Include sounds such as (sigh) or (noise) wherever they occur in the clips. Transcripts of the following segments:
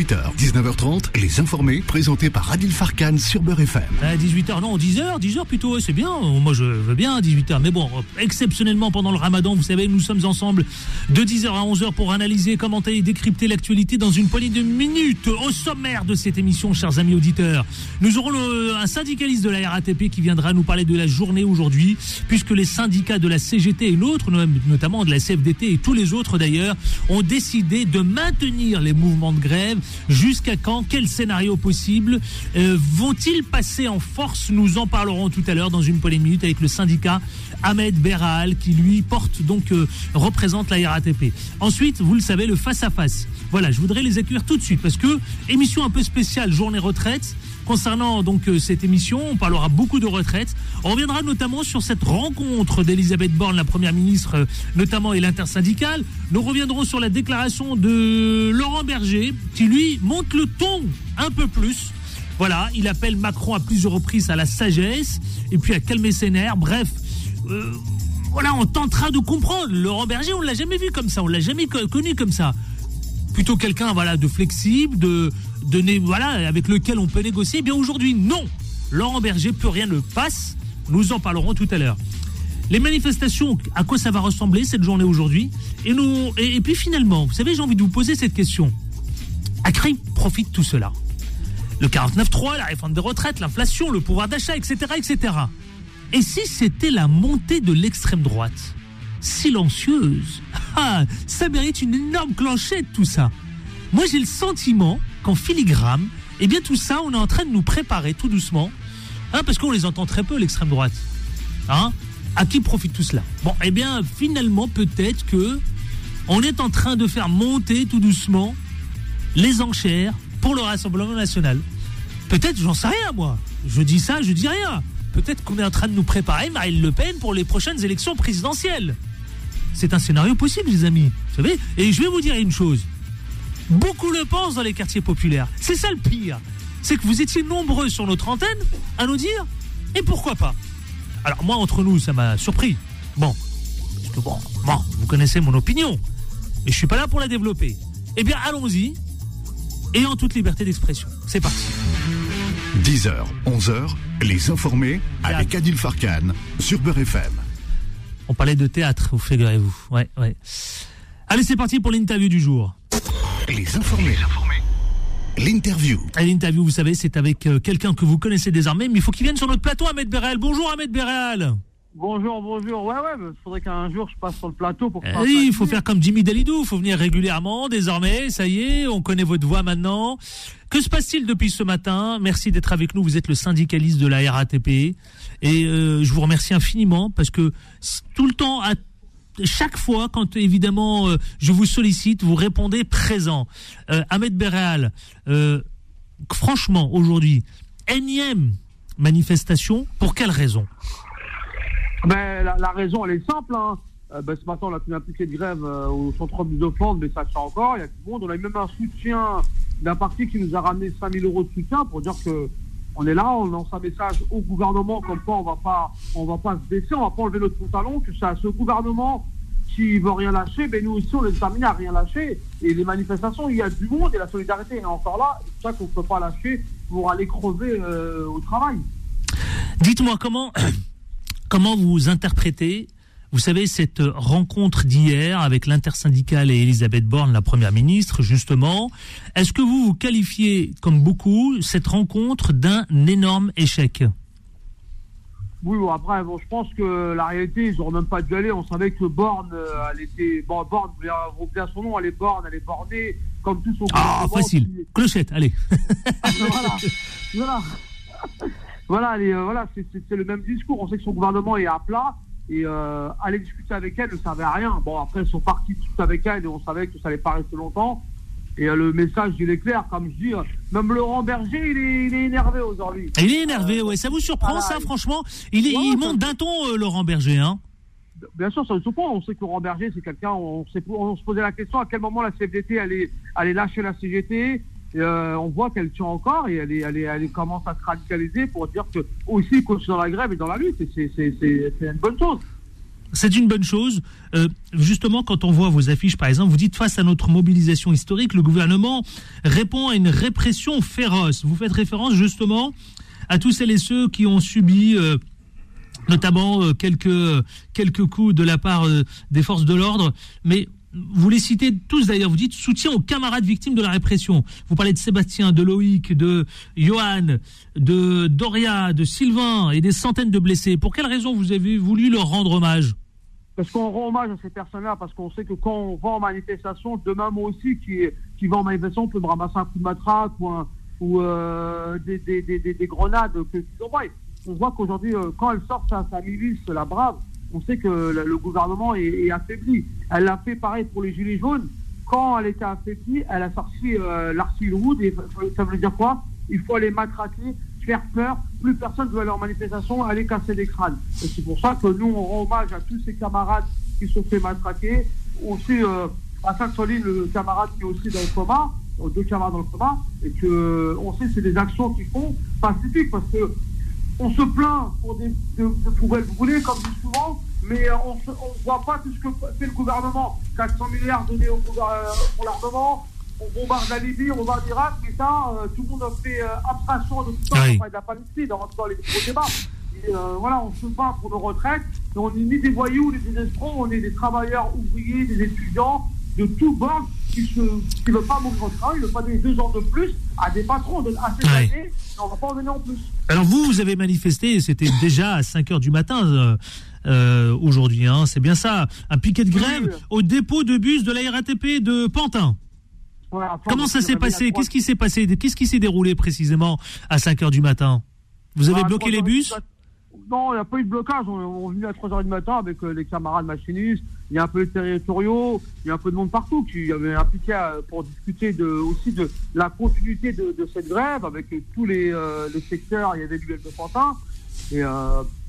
18h, 19h30, les informés présentés par Adil Farkan sur Beurre FM. À 18h, non, 10h, 10h plutôt, c'est bien. Moi, je veux bien à 18h. Mais bon, exceptionnellement pendant le ramadan, vous savez, nous sommes ensemble de 10h à 11h pour analyser, commenter et décrypter l'actualité dans une poignée de minutes. Au sommaire de cette émission, chers amis auditeurs, nous aurons le- un syndicaliste de la RATP qui viendra nous parler de la journée aujourd'hui, puisque les syndicats de la CGT et l'autre, notamment de la CFDT et tous les autres d'ailleurs, ont décidé de maintenir les mouvements de grève. Jusqu'à quand? Quel scénario possible? Euh, Vont-ils passer en force? Nous en parlerons tout à l'heure dans une minutes avec le syndicat Ahmed Berral qui lui porte donc euh, représente la RATP. Ensuite, vous le savez, le face à face. Voilà, je voudrais les accueillir tout de suite parce que émission un peu spéciale journée retraite. Concernant donc euh, cette émission, on parlera beaucoup de retraite. On reviendra notamment sur cette rencontre d'Elisabeth Borne, la première ministre, euh, notamment et l'intersyndicale. Nous reviendrons sur la déclaration de Laurent Berger, qui lui monte le ton un peu plus. Voilà, il appelle Macron à plusieurs reprises à la sagesse et puis à calmer ses nerfs. Bref, euh, voilà, on tentera de comprendre. Laurent Berger, on l'a jamais vu comme ça, on l'a jamais co- connu comme ça. Plutôt quelqu'un, voilà, de flexible, de, de avec lequel on peut négocier. Eh bien aujourd'hui, non. Laurent Berger, plus rien ne passe. Nous en parlerons tout à l'heure. Les manifestations, à quoi ça va ressembler cette journée aujourd'hui? Et, nous, et, et puis finalement, vous savez, j'ai envie de vous poser cette question. À qui profite tout cela Le 49.3, la réforme des retraites, l'inflation, le pouvoir d'achat, etc., etc. Et si c'était la montée de l'extrême droite? Silencieuse. Ah, ça mérite une énorme clanchette, tout ça. Moi, j'ai le sentiment qu'en filigrane, eh bien, tout ça, on est en train de nous préparer tout doucement, hein, parce qu'on les entend très peu, l'extrême droite. Hein à qui profite tout cela? Bon, eh bien, finalement, peut-être que on est en train de faire monter tout doucement les enchères pour le Rassemblement national. Peut-être, j'en sais rien, moi. Je dis ça, je dis rien. Peut-être qu'on est en train de nous préparer Marine Le Pen pour les prochaines élections présidentielles. C'est un scénario possible, les amis. Vous savez Et je vais vous dire une chose. Beaucoup le pensent dans les quartiers populaires. C'est ça le pire. C'est que vous étiez nombreux sur notre antenne à nous dire et pourquoi pas? Alors moi, entre nous, ça m'a surpris. Bon, parce que bon, bon, vous connaissez mon opinion, mais je suis pas là pour la développer. Eh bien, allons-y et en toute liberté d'expression. C'est parti. 10h, 11h, les informés avec Adil Farkan sur Beurre FM. On parlait de théâtre, vous figurez-vous. Ouais, ouais. Allez, c'est parti pour l'interview du jour. Les informés. L'interview. L'interview, vous savez, c'est avec euh, quelqu'un que vous connaissez désormais, mais il faut qu'il vienne sur notre plateau, Ahmed Béral. Bonjour Ahmed Béral. Bonjour, bonjour. Ouais, ouais, il faudrait qu'un jour je passe sur le plateau pour Eh oui, il faut faire comme Jimmy Dalidou, il faut venir régulièrement, désormais, ça y est, on connaît votre voix maintenant. Que se passe-t-il depuis ce matin? Merci d'être avec nous, vous êtes le syndicaliste de la RATP, et euh, je vous remercie infiniment, parce que tout le temps, à chaque fois, quand évidemment euh, je vous sollicite, vous répondez présent. Euh, Ahmed Béral, euh, franchement, aujourd'hui, énième manifestation, pour quelle raison? Ben, la, la raison, elle est simple. Hein. Euh, ben, ce matin, on a tenu un de grève euh, au centre de mais ça tient encore. Il y a du monde. On a eu même un soutien d'un parti qui nous a ramené 5000 euros de soutien pour dire que on est là, on lance un message au gouvernement comme quoi on va pas, on va pas se baisser, on va pas enlever notre pantalon, que c'est à ce gouvernement qui veut rien lâcher, ben nous ici on est déterminés à rien lâcher. Et les manifestations, il y a du monde et la solidarité est encore là. C'est ça qu'on peut pas lâcher pour aller crever euh, au travail. Dites-moi comment, comment vous interprétez, vous savez, cette rencontre d'hier avec l'intersyndicale et Elisabeth Borne, la première ministre, justement? Est-ce que vous vous qualifiez, comme beaucoup, cette rencontre d'un énorme échec? Oui, bon, après, bon, je pense que la réalité, ils n'auraient même pas dû aller. On savait que Borne, euh, elle était. Bon, Borne, vous bien son nom, elle est Borne, elle est bornée, comme tout son Ah, facile. qui- Clochette, allez. voilà. (laughs) voilà. Voilà, euh, voilà c'est- le même discours. On sait que son gouvernement est à plat. Et euh, aller discuter avec elle ne servait à rien. Bon, après, ils sont partis discuter avec elle et on savait que ça allait pas rester longtemps. Et euh, le message, il est clair. Comme je dis, euh, même Laurent Berger, il est, il est énervé aujourd'hui. Il est énervé, ouais. Ça vous surprend, voilà, ça, il- franchement? Il, est, Ouais, il ça- monte d'un ton, euh, Laurent Berger, hein Bien sûr, ça ne se pas. On sait que Laurent Berger, c'est quelqu'un. On se posait la question à quel moment la CFDT allait, allait lâcher la CGT. Euh, on voit qu'elle tient encore et elle, commence à se radicaliser pour dire que aussi continue dans la grève et dans la lutte. C'est- une bonne chose. C'est une bonne chose. Euh, justement, quand on voit vos affiches, par exemple, vous dites face à notre mobilisation historique, le gouvernement répond à une répression féroce. Vous faites référence justement à tous celles et ceux qui ont subi euh, notamment quelques, quelques coups de la part des forces de l'ordre. Mais vous les citez tous d'ailleurs, vous dites soutien aux camarades victimes de la répression. Vous parlez de Sébastien, de Loïc, de Johan, de Doria, de Sylvain et des centaines de blessés. Pour quelle raison vous avez voulu leur rendre hommage? Parce qu'on rend hommage à ces personnes-là, parce qu'on sait que quand on va en manifestation, demain moi aussi qui, qui va en manifestation peut me ramasser un coup de matraque ou, euh, des, des, des, des, grenades. On voit qu'aujourd'hui, euh, quand elle sort sa, sa milice, la brave, on sait que le gouvernement est, affaibli. Elle l'a fait pareil pour les Gilets jaunes. Quand elle était affaiblie, elle a sorti euh, Wood. Et ça veut dire quoi? Il faut aller matraquer, faire peur. Plus personne ne veut aller en manifestation, aller casser des crânes. C'est pour ça que nous, on rend hommage à tous ces camarades qui se sont fait matraquer. Aussi, euh, à Sainte-Soline, le camarade qui est aussi dans le coma, euh, deux camarades dans le coma, et que euh, on sait c'est des actions qui font pacifiques parce que on se plaint pour des de, de poubelles brûlées, comme dit souvent, mais on ne voit pas tout ce que fait le gouvernement. 400 milliards donnés au, euh, pour l'armement, on bombarde la Libye, on bombarde l'Irak, mais ça, euh, tout le monde a fait euh, abstraction de tout ça, oui. de la Palestine, on rentre dans les gros débats. Et, voilà, on se bat pour nos retraites, et on n'est ni des voyous, ni des escrocs, on est des travailleurs ouvriers, des étudiants, de tout bord, qui ne veulent pas mourir au travail, ils ne veulent pas donner deux ans de plus à des patrons de, à ces années, on ne va pas en donner en plus. Alors vous, vous avez manifesté, c'était (laughs) déjà à 5 heures du matin euh, euh, aujourd'hui, hein, c'est bien ça, un piquet de grève au dépôt de bus de la RATP de Pantin. Comment ça s'est passé? Qu'est-ce qui s'est passé? Qu'est-ce qui s'est déroulé précisément à 5 heures du matin? Vous avez bloqué les bus? Non, il n'y a pas eu de blocage. On, est venu à 3h du matin avec euh, les camarades machinistes. Il y a un peu les territoriaux, il y a un peu de monde partout qui avait impliqué euh, pour discuter de, aussi de la continuité de, cette grève avec euh, tous les, les secteurs. Il y avait du de Pantin. Et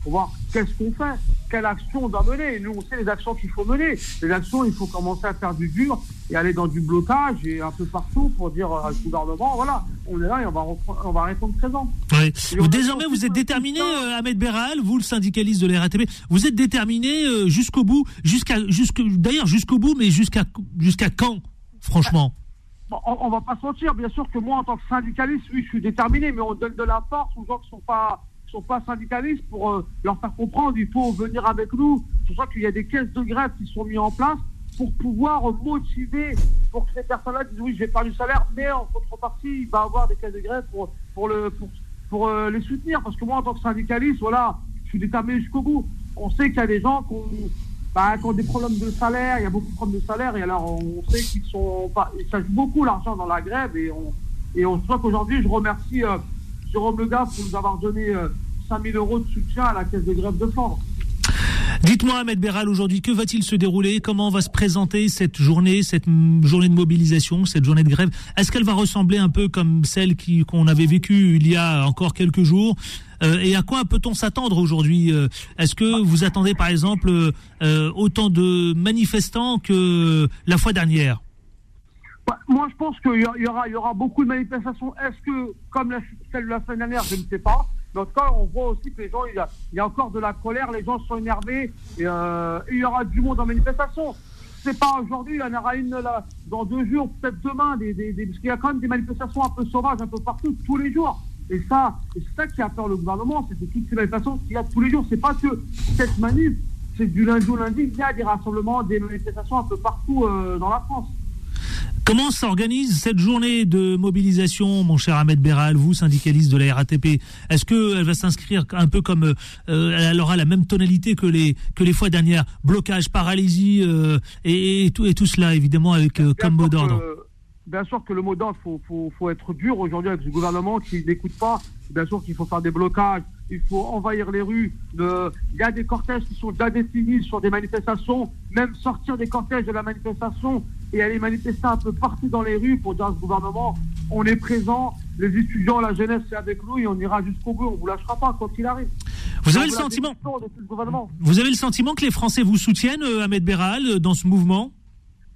pour voir qu'est-ce qu'on fait, quelle action on doit mener. Nous, on sait les actions qu'il faut mener. Les actions, il faut commencer à faire du dur et aller dans du blocage et un peu partout pour dire ce gouvernement, voilà, on est là et on va, on va répondre présent. Oui. Désormais, vous êtes déterminé, euh, Ahmed Beral, vous, le syndicaliste de la RATP, vous êtes déterminé euh, jusqu'au bout, jusqu'à, d'ailleurs jusqu'au bout, mais jusqu'à, jusqu'à quand, franchement? On, ne va pas se mentir, bien sûr que moi, en tant que syndicaliste, oui, je suis déterminé, mais on donne de la force aux gens qui sont pas sont pas syndicalistes pour euh, leur faire comprendre il faut venir avec nous. C'est pour ça qu'il y a des caisses de grève qui sont mises en place pour pouvoir motiver, pour que ces personnes-là disent oui, je vais faire du salaire, mais en contrepartie, il va avoir des caisses de grève pour, pour, le, pour, euh, les soutenir. Parce que moi, en tant que syndicaliste, voilà, je suis déterminé jusqu'au bout. On sait qu'il y a des gens qui ont, bah, des problèmes de salaire, il y a beaucoup de problèmes de salaire, et alors on sait qu'ils sont pas, ça beaucoup l'argent dans la grève, et on, et on sait qu'aujourd'hui, je remercie euh, Jérôme Legas pour nous avoir donné 5000 euros de soutien à la caisse de grève de Flandre. Dites-moi, Ahmed Béral, aujourd'hui, que va-t-il se dérouler? Comment va se présenter cette journée, cette journée de mobilisation, cette journée de grève? Est-ce qu'elle va ressembler un peu comme celle qu'on avait vécue il y a encore quelques jours? Euh, Et à quoi peut-on s'attendre aujourd'hui? Euh, Est-ce que vous attendez, par exemple, euh, autant de manifestants que la fois dernière? Bah, moi, je pense qu'il y, aura, y aura beaucoup de manifestations. Est-ce que, comme celle de la semaine dernière, je ne sais pas. Tout cas, on voit aussi que les gens, il y a, encore de la colère, les gens sont énervés, euh, et, il y aura du monde en manifestation. C'est pas aujourd'hui, il y en aura une dans deux jours, peut-être demain, des, parce qu'il y a quand même des manifestations un peu sauvages un peu partout, tous les jours. Et ça, c'est ça qui a peur le gouvernement, c'est toutes ces manifestations qu'il y a tous les jours, c'est pas que cette manif, c'est du lundi au lundi, il y a des rassemblements, des manifestations un peu partout euh, dans la France. Comment s'organise cette journée de mobilisation, mon cher Ahmed Beral, vous, syndicaliste de la RATP Est-ce qu'elle va s'inscrire un peu comme euh, elle aura la même tonalité que les que les fois dernières, blocage, paralysie euh, et, tout et tout cela évidemment avec euh, comme mot d'ordre. Bien sûr que le mot d'ordre, faut, faut, faut être dur aujourd'hui avec ce gouvernement qui n'écoute pas. Bien sûr qu'il faut faire des blocages, il faut envahir les rues. il y a des cortèges qui sont déjà définis sur des manifestations, même sortir des cortèges de la manifestation et aller manifester un peu partout dans les rues pour dire à ce gouvernement, on est présent, les étudiants, la jeunesse, c'est avec nous et on ira jusqu'au bout, on ne vous lâchera pas quoi qu'il arrive. Vous avez le sentiment Vous avez le sentiment que les Français vous soutiennent, euh, Ahmed Béral, euh, dans ce mouvement?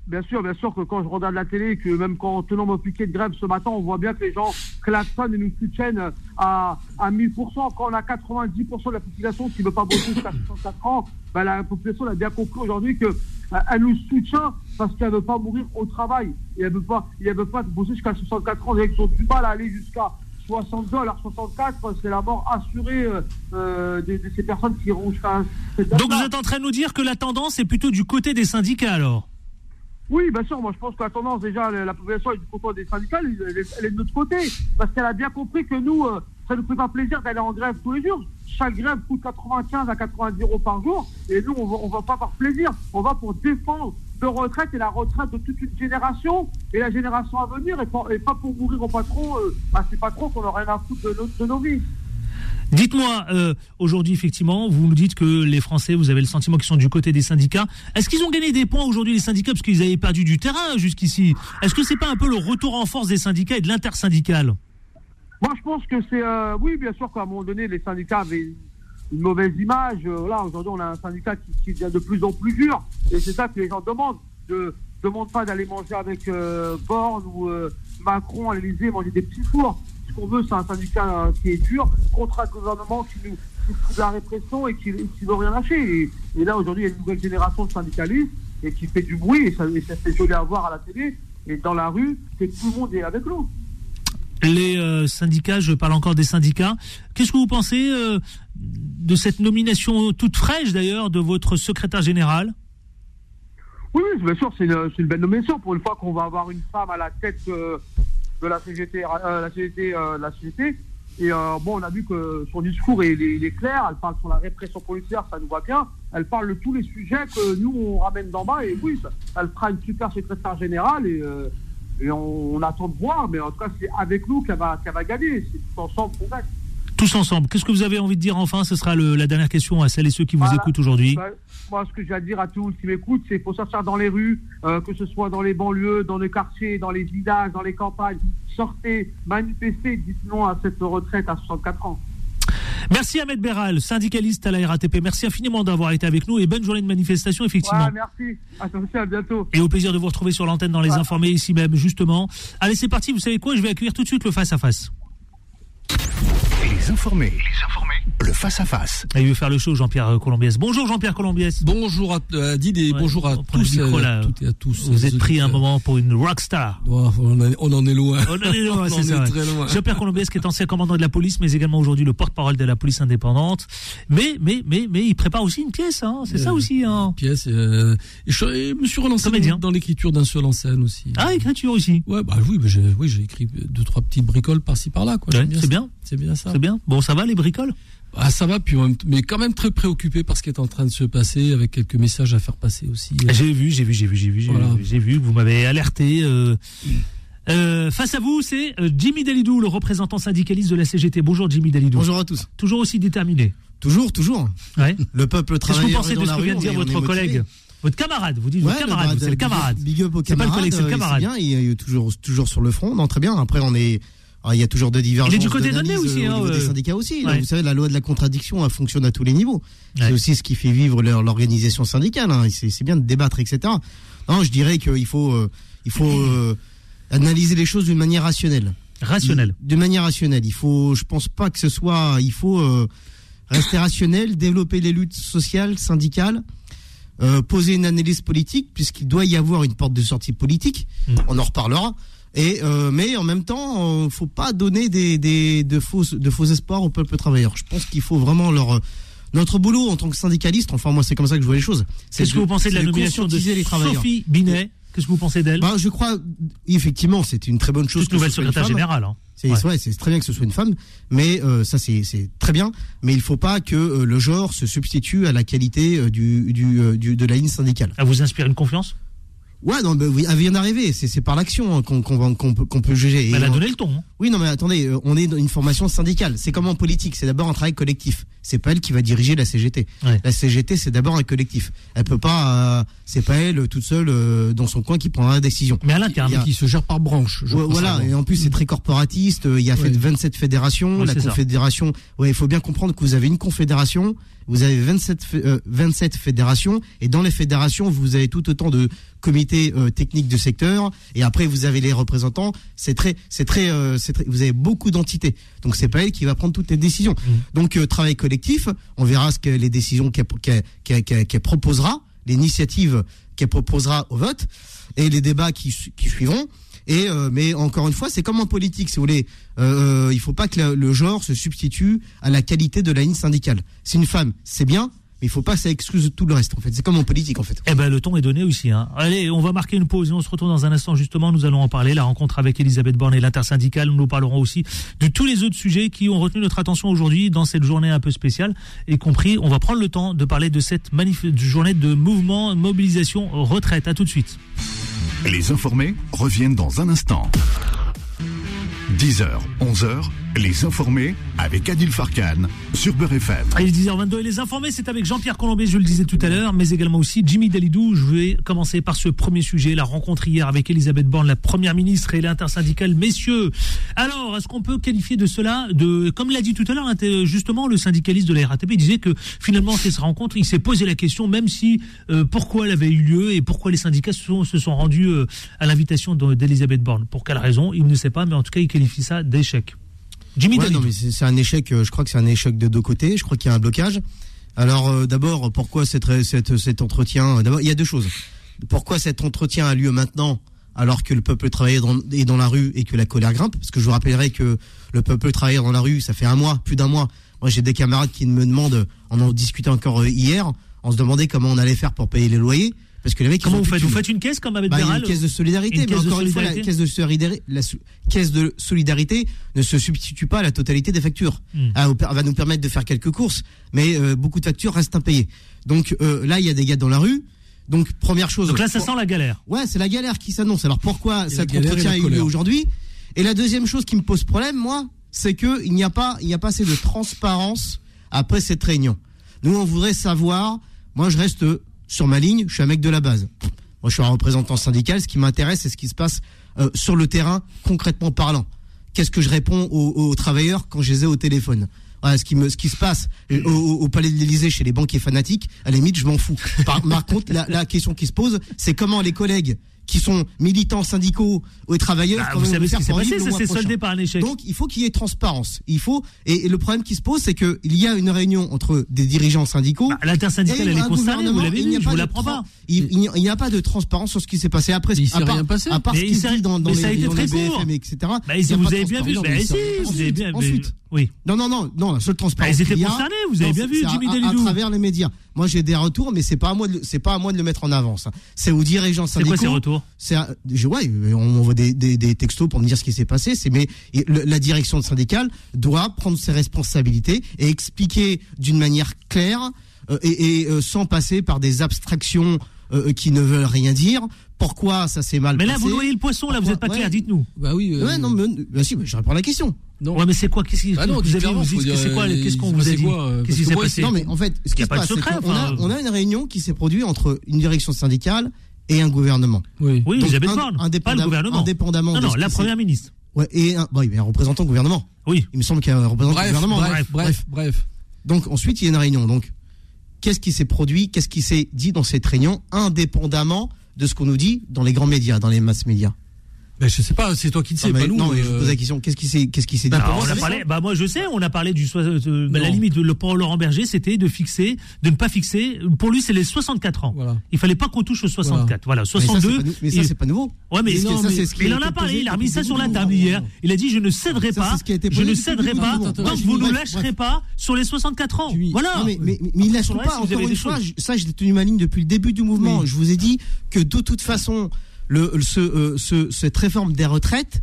Bien sûr, bien sûr que quand je regarde la télé, que même quand tenant mon piquet de grève ce matin, on voit bien que les gens klaxonnent et nous soutiennent à, à 1000%. Quand on a 90% de la population qui ne veut pas bosser jusqu'à 64 ans, ben la population a bien compris aujourd'hui que euh, elle nous soutient parce qu'elle ne veut pas mourir au travail. Et elle ne veut pas, et elle veut pas bosser jusqu'à 64 ans. Avec son plus mal à aller jusqu'à 60 dollars, 64, c'est la mort assurée euh, euh, de, de, ces personnes qui iront jusqu'à. Donc vous êtes en train de nous dire que la tendance est plutôt du côté des syndicats alors? Oui, bien sûr. Moi, je pense que la tendance, déjà, la population est du côté des syndicats, elle, est de notre côté. Parce qu'elle a bien compris que nous, euh, ça ne nous fait pas plaisir d'aller en grève tous les jours. Chaque grève coûte 95 à 90 euros par jour. Et nous, on ne va pas par plaisir. On va pour défendre de retraite et la retraite de toute une génération et la génération à venir et pas, pour mourir au patron, euh, à ces patrons qu'on n'a rien à foutre de, de nos vies. Dites-moi, euh, aujourd'hui, effectivement, vous nous dites que les Français, vous avez le sentiment qu'ils sont du côté des syndicats. Est-ce qu'ils ont gagné des points aujourd'hui, les syndicats, parce qu'ils avaient perdu du terrain jusqu'ici? Est-ce que c'est pas un peu le retour en force des syndicats et de l'intersyndical Moi, je pense que c'est... Euh, oui, bien sûr qu'à un moment donné, les syndicats avaient une mauvaise image. Euh, là, aujourd'hui, on a un syndicat qui, devient de plus en plus dur. Et c'est ça que les gens demandent. De, demandent pas d'aller manger avec euh, Borne ou Macron à l'Élysée, manger des petits fours qu'on veut, c'est un syndicat qui est dur contre un gouvernement qui nous, fout de la répression et qui ne veut rien lâcher. Et, et là, aujourd'hui, il y a une nouvelle génération de syndicalistes et qui fait du bruit, et ça, et ça fait joli à voir à la télé et dans la rue, que tout le monde est avec nous. Les euh, syndicats, je parle encore des syndicats, qu'est-ce que vous pensez euh, de cette nomination toute fraîche d'ailleurs de votre secrétaire général? Oui, bien sûr, c'est une, une, belle nomination. Pour une fois qu'on va avoir une femme à la tête euh, de la CGT, euh, la CGT, euh, la CGT. Et euh, bon, on a vu que son discours il est, il est, clair. Elle parle sur la répression policière, ça nous va bien. Elle parle de tous les sujets que nous on ramène d'en bas. Et oui, ça, elle fera une super secrétaire générale et, euh, et on, on, attend de voir. Mais en tout cas, c'est avec nous qu'elle va, qu va gagner. C'est tout ensemble qu'on gagne. Tous ensemble. Qu'est-ce que vous avez envie de dire enfin? Ce sera le, la dernière question à celles et ceux qui vous voilà. écoutent aujourd'hui. Bah, moi, ce que j'ai à dire à tous qui m'écoutent, c'est qu'il faut sortir dans les rues, euh, que ce soit dans les banlieues, dans les quartiers, dans les villages, dans les campagnes. Sortez, manifestez, dites non à cette retraite à 64 ans. Merci Ahmed Béral, syndicaliste à la RATP. Merci infiniment d'avoir été avec nous et bonne journée de manifestation, effectivement. Ouais, merci. À bientôt. Et au plaisir de vous retrouver sur l'antenne dans les ouais. informés ici même, justement. Allez, c'est parti. Vous savez quoi? Je vais accueillir tout de suite le face-à-face. Les informés. Les informés. Le face-à-face. -face. Il veut faire le show, Jean-Pierre Colombiès. Bonjour, Jean-Pierre Colombiès. Bonjour à euh, Did et ouais, bonjour à tous, micro, là, toutes et à tous. Vous êtes pris un moment pour une rockstar. Oh, on, on, en est loin. On en est loin, (laughs) c'est ça. Jean-Pierre Colombiès qui est ancien commandant de la police, mais également aujourd'hui le porte-parole de la police indépendante. Mais, mais, mais, mais, il prépare aussi une pièce, hein. C'est euh, ça aussi, hein. Une pièce, euh, et je, et me suis relancé dans, dans l'écriture d'un seul en scène aussi. Ah, écriture aussi. Ouais, bah oui, j'ai, oui, écrit deux, trois petites bricoles par-ci par-là, quoi. Ouais, c'est bien. C'est bien ça. C'est bien. Bon, ça va, les bricoles? Ah, ça va, puis mais quand même très préoccupé par ce qui est en train de se passer, avec quelques messages à faire passer aussi. J'ai vu, j'ai vu, j'ai vu, j'ai vu, j'ai voilà. vu, vu, vous m'avez alerté. Euh, euh, face à vous, c'est Jimmy Dalidou, le représentant syndicaliste de la CGT. Bonjour Jimmy Dalidou. Bonjour à tous. Toujours aussi déterminé. Toujours, toujours. Ouais. Le peuple travaille. Qu'est-ce que vous pensez de ce que vient de dire votre collègue votre camarade, vous dites ouais, votre camarade, bah, c'est le camarade. Big up au camarade. Pas le collègue, c'est le camarade. Bien, il est toujours, toujours sur le front. Non, très bien. Après, on est, il y a toujours des divergences. Il est du côté donné aussi. Au hein, niveau euh... des syndicats aussi. Ouais. Vous savez, la loi de la contradiction elle fonctionne à tous les niveaux. Ouais. C'est aussi ce qui fait vivre l'organisation syndicale. Hein. C'est bien de débattre, etc. Non, je dirais qu'il faut, euh, il faut euh, analyser les choses d'une manière rationnelle. Rationnelle. D'une manière rationnelle. Il faut, je pense pas que ce soit. Il faut euh, rester rationnel, développer les luttes sociales, syndicales. Euh, poser une analyse politique puisqu'il doit y avoir une porte de sortie politique. Mmh. On en reparlera. Et euh, mais en même temps, euh, faut pas donner des, des de faux de faux espoirs au peuple travailleur. Je pense qu'il faut vraiment leur notre boulot en tant que syndicaliste. Enfin moi c'est comme ça que je vois les choses. Qu'est-ce que vous pensez de la nomination de les Sophie Binet Qu'est-ce que vous pensez d'elle? Bah, Je crois, effectivement, c'est une très bonne chose. Toute nouvelle secrétaire générale. Hein. C'est ouais. ouais, très bien que ce soit une femme, mais euh, ça c'est très bien. Mais il ne faut pas que euh, le genre se substitue à la qualité euh, du, du, du, de la ligne syndicale. Elle vous inspire une confiance? Ouais, non, bah, oui, elle vient d'arriver. C'est par l'action qu'on qu qu peut, qu'on peut juger. Mais elle a donné le ton. Hein. Oui, non, mais attendez, on est dans une formation syndicale. C'est comme en politique. C'est d'abord un travail collectif. C'est pas elle qui va diriger la CGT. Ouais. La CGT, c'est d'abord un collectif. Elle peut pas. Euh, c'est pas elle toute seule euh, dans son coin qui prendra la décision. Mais à l'interne, a... qui se gère par branche. Ouais, voilà. Et en plus, c'est très corporatiste. Il y a fait ouais. 27 fédérations. la confédération. Ouais, il faut bien comprendre que vous avez une confédération vous avez 27, fé- euh, 27 fédérations, et dans les fédérations, vous avez tout autant de comités euh, techniques de secteur, et après vous avez les représentants. C'est très, c'est très, euh, c'est très, vous avez beaucoup d'entités. Donc c'est pas elle qui va prendre toutes les décisions. Donc euh, travail collectif, on verra ce que les décisions qu'elle qu'elle- qu'elle- qu'elle- qu'elle proposera, l'initiative qu'elle proposera au vote, et les débats qui, qui suivront. Euh, mais encore une fois, c'est comme en politique, si vous voulez. Euh, il faut pas que le, genre se substitue à la qualité de la ligne syndicale. C'est une femme, c'est bien, mais il faut pas ça excuse tout le reste. En fait, c'est comme en politique, en fait. Eh ben, le ton est donné aussi. Hein. Allez, on va marquer une pause et on se retrouve dans un instant. Justement, nous allons en parler. La rencontre avec Elisabeth Borne et l'intersyndicale. Nous parlerons aussi de tous les autres sujets qui ont retenu notre attention aujourd'hui dans cette journée un peu spéciale. Y compris, on va prendre le temps de parler de cette journée de mouvement, mobilisation, retraite. À tout de suite. Les informés reviennent dans un instant. 10h, 11h, les informés avec Adil Farkan sur Beurre FM. Allez, 10h22 et les informés, c'est avec Jean-Pierre Colombier, je le disais tout à l'heure, mais également aussi Jimmy Dalidou. Je vais commencer par ce premier sujet, la rencontre hier avec Elisabeth Borne, la première ministre et l'intersyndicale. Messieurs, alors, est-ce qu'on peut qualifier de cela de, comme l'a dit tout à l'heure, justement, le syndicaliste de la RATP il disait que finalement, cette rencontre, il s'est posé la question, même si, euh, pourquoi elle avait eu lieu et pourquoi les syndicats se sont, rendus euh, à l'invitation de- d'Elisabeth Borne. Pour quelle raison, il ne sait pas, mais en tout cas, il qualifie ça d'échec. Jimmy Ouais, non, mais c'est un échec. euh, Je crois que c'est un échec de deux côtés. Je crois qu'il y a un blocage. Alors euh, d'abord, pourquoi cette, cette, cet entretien D'abord, il y a deux choses. Pourquoi cet entretien a lieu maintenant alors que le peuple travaillait dans, est dans la rue et que la colère grimpe? Parce que je vous rappellerai que le peuple travaillait dans la rue, ça fait un mois, plus d'un mois. Moi, j'ai des camarades qui me demandent, on en discutait encore euh, hier, on se demandait comment on allait faire pour payer les loyers. Parce que les mecs, Comment vous faites Vous faites une caisse comme avec Bah, il y a Béral une caisse de solidarité, Une mais caisse de encore une fois, la caisse de solidarité, la sou- caisse de solidarité ne se substitue pas à la totalité des factures. Hmm. Elle va nous permettre de faire quelques courses, mais euh, beaucoup de factures restent impayées. Donc euh, là, il y a des gars dans la rue. Donc première chose. Donc là, ça sent la galère. Ouais, c'est la galère qui s'annonce. Alors pourquoi cet entretien a eu lieu aujourd'hui? Et la deuxième chose qui me pose problème, moi, c'est que il n'y a pas, il n'y a pas assez de transparence après cette réunion. Nous, on voudrait savoir. Moi, je reste sur ma ligne. Je suis un mec de la base. Moi, je suis un représentant syndical. Ce qui m'intéresse, c'est ce qui se passe euh, sur le terrain, concrètement parlant. Qu'est-ce que je réponds aux, travailleurs quand je les ai au téléphone? Ce qui se passe euh, au, palais de l'Élysée chez les banquiers fanatiques, à la limite, je m'en fous. Par, (laughs) contre, la question qui se pose, c'est comment les collègues qui sont militants syndicaux ou travailleurs, Bah, comment vous savez ce qui s'est passé, prochain. soldé par un échec. Donc, il faut qu'il y ait transparence. Il faut, et, et le problème qui se pose, c'est que il y a une réunion entre des dirigeants syndicaux. Bah, L'intersyndicale, et elle est un consternée, vous gouvernement, l'avez il n'y vu, a je pas vous de l'apprends pas. Il, il n'y a- pas de transparence sur ce qui s'est passé après. Mais il s'est rien passé. À part Mais ce qui se s'est- dit dans, dans mais les, ça a été dans très les. BFM, etc. Bah, vous avez bien vu. transparence. Bah, si, vous avez bien mais- ensuite. Oui. Non, non, non, non, la seule transparence. Bah, ils étaient concernés, vous avez non, bien vu, Jimmy à, à, travers les médias. Moi, j'ai des retours, mais c'est pas à moi, c'est pas à moi de le mettre en avance. C'est aux dirigeants C'est quoi syndicaux. ces retours C'est ouais, on m'envoie des, des, des textos pour me dire ce qui s'est passé. C'est mais le- la direction syndicale doit prendre ses responsabilités et expliquer d'une manière claire euh, et, et, euh, sans passer par des abstractions euh, qui ne veulent rien dire. Pourquoi ça s'est mal Mais là, passé vous noyez le poisson, là, vous n'êtes pas Ouais. clair, dites-nous. Bah oui. euh, Ouais, non, mais bah si, bah, je réponds à la question. Non. Ouais, mais c'est quoi Qu'est-ce qui Ah non, vous avez vous faut dites- dire, C'est quoi euh, Qu'est-ce qu'on vous a dit quoi, euh, Qu'est-ce qui s'est moi, passé Non, mais en fait, ce qui se passe, c'est secret, qu'on a, on a une réunion qui s'est produite entre une direction syndicale et un gouvernement. Oui. Oui, Donc, Elisabeth Borne, pas le gouvernement. indépendamment Non, de non, la première ministre. Ouais, et un, bon, il y a un représentant gouvernement. Oui. Il me semble qu'il y a un représentant Bref, gouvernement. bref, bref, bref. Donc ensuite, il y a une réunion. Donc, qu'est-ce qui s'est produit? Qu'est-ce qui s'est dit dans cette réunion, indépendamment de ce qu'on nous dit dans les grands médias, dans les masses médias? Mais je sais pas, c'est toi qui le sais, non, mais, pas nous. non, mais je euh, pose la question. Qu'est-ce qui s'est, qu'est-ce qui s'est dit Bah, on a c'est parlé, ça. bah moi je sais, on a parlé du euh, bah, la limite le pour Laurent Berger, c'était de fixer, de ne pas fixer. Pour lui, c'est les 64 ans. Voilà. Il fallait pas qu'on touche aux 64. Voilà, Mais ça, c'est 62. pas nou- Mais ça, il- c'est pas nouveau. Ouais, mais, Mais c'est- non, ça, mais- c'est ce qui mais il en a parlé, il a remis ça sur la table hier. Il a dit je ne céderai pas, je ne céderai pas, donc vous nous lâcherez pas sur les 64 ans. Voilà. Mais, ne Sur le pas. Encore une fois, ça, j'ai tenu ma ligne depuis le début du mouvement. Je vous ai dit que de toute façon, le, ce, euh, ce- cette réforme des retraites,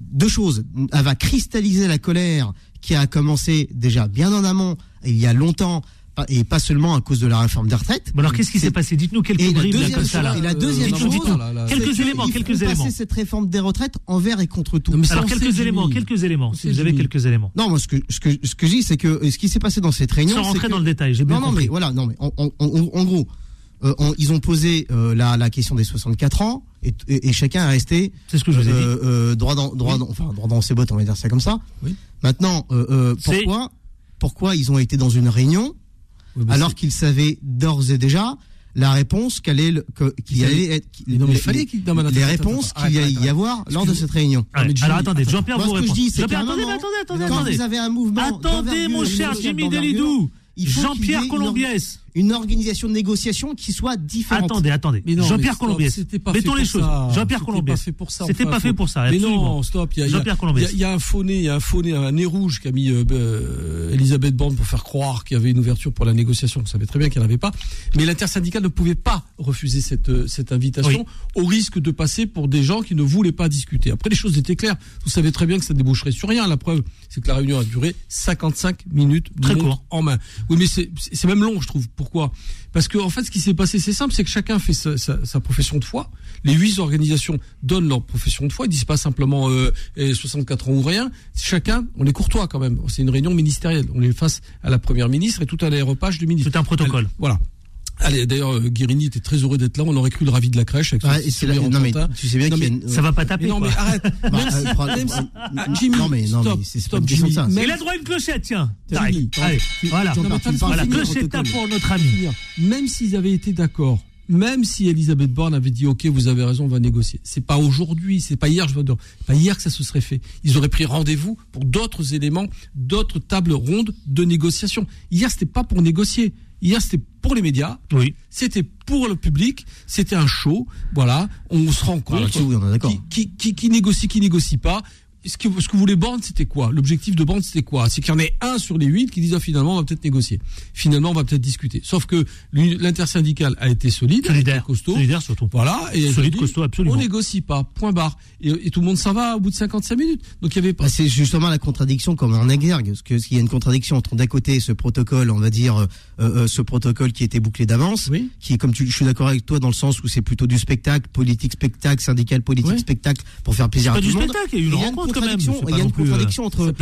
deux choses. Elle va cristalliser la colère qui a commencé déjà bien en amont, il y a longtemps, et pas seulement à cause de la réforme des retraites. Bon, alors qu'est-ce qui s'est passé? Dites-nous quelques bribes là, comme ça. Là. et la deuxième chose, là, là, Quelques éléments, ils quelques font éléments. cette réforme des retraites envers et contre tout. Non, Alors quelques éléments, quelques éléments. Si vous avez quelques éléments. Non, moi, ce que, ce que, ce que je dis, c'est que euh, ce qui s'est passé dans cette réunion. Sans rentrer que- dans le détail, j'ai bien non, non, compris. mais voilà, non, mais en, en- en- en gros, euh, ils ont posé euh, la, la question des 64 ans et, et- et chacun est resté C'est ce que je vous ai dit. droit dans droit Oui. dans, enfin droit dans ses bottes, on va dire ça comme ça. Oui. Maintenant, euh, pourquoi pourquoi ils ont été dans une réunion mais alors c'est- qu'il savait d'ores et déjà la réponse qu'elle est qu'il Il allait être Mais non, mais les- fallait non, mais les réponses qu'il y arrête, avoir lors de cette réunion. Alors attendez, Jean-Pierre vous je répond. c'est Jean-Pierre, attendez, moment, attendez, attendez, quand attendez. vous avez un mouvement Attendez, mon cher Jimmy Delidou. y Jean-Pierre Colombiès. Une organisation de négociation qui soit différente. Attendez, attendez. Mais non, Jean-Pierre c'était pas Mettons fait les pour choses. ça. Jean-Pierre C'était Colombiès. pas fait pour ça, C'était enfin, pas fait pour ça. Mais non, stop. Il y a, y y il y a un fauné, il y a un fauné, un nez rouge qui a mis euh, euh, Elisabeth Borne pour faire croire qu'il y avait une ouverture pour la négociation. Vous savez très bien qu'il n'y en avait pas. Mais l'intersyndicale ne pouvait pas refuser cette, euh, cette invitation au risque de passer pour des gens qui ne voulaient pas discuter. Après, les choses étaient claires. Vous savez très bien que ça déboucherait sur rien. La preuve, c'est que la réunion a duré 55 minutes. Très court. En main. Oui, mais c'est c'est même long, je trouve. Pourquoi Parce que en fait, ce qui s'est passé, c'est simple, c'est que chacun fait sa, sa- sa profession de foi. Les huit organisations donnent leur profession de foi. Ils disent pas simplement euh, eh, 64 ans ou rien. Chacun, on est courtois quand même. C'est une réunion ministérielle. On est face à la première ministre et tout à l'aéropage du ministre. C'est un protocole. Elle- voilà. Allez, d'ailleurs, euh, Guérini était très heureux d'être là. On aurait cru le ravi de la crèche avec son Ouais, et c'est là- non mais tu sais bien Non, mais une- Ça va pas taper. Mais non, quoi. mais arrête. (laughs) Bah, Même si- pro- même si- Jimmy, non mais non stop, mais c'est stop, Jimmy. ça. Même- Il a droit à une clochette, tiens. Jimmy, Allez, tu- voilà. Jean-Pierre, tu Voilà, clochette pour notre ami. Même s'ils avaient été d'accord, même si Elisabeth Borne avait dit OK, vous avez raison, on va négocier. C'est pas aujourd'hui, c'est pas hier, je veux dire, pas hier que ça se serait fait. Ils auraient pris rendez-vous pour d'autres éléments, d'autres tables rondes de négociation. Hier, c'était pas pour négocier. Hier, c'était pour les médias. Oui. C'était pour le public. C'était un show. Voilà. On se rend compte. là-dessus, oui, on est d'accord. Qui, qui, qui, qui négocie, qui négocie pas. Ce que, ce que voulait Borne, c'était quoi? L'objectif de Borne, c'était quoi? C'est qu'il y en ait un sur les huit qui disent ah, finalement, on va peut-être négocier. Finalement, on va peut-être discuter. Sauf que l'intersyndicale a été solide, Solidaire. a été costaud. Solidaire surtout. Voilà. Et Solide, dit, costaud, absolument. On négocie pas. Point barre. Et, et tout le monde s'en va au bout de 55 minutes. Donc il y avait pas. Bah, c'est justement la contradiction comme en exergue, parce que qu'il y a une contradiction entre d'un côté ce protocole, on va dire euh, euh, ce protocole qui était bouclé d'avance, Oui. qui est comme tu, je suis d'accord avec toi dans le sens où c'est plutôt du spectacle, politique spectacle, syndical politique Ouais. spectacle pour faire plaisir à tout le monde. spectacle, il y a eu une rencontre. Contradiction- Il y a une euh, contradiction entre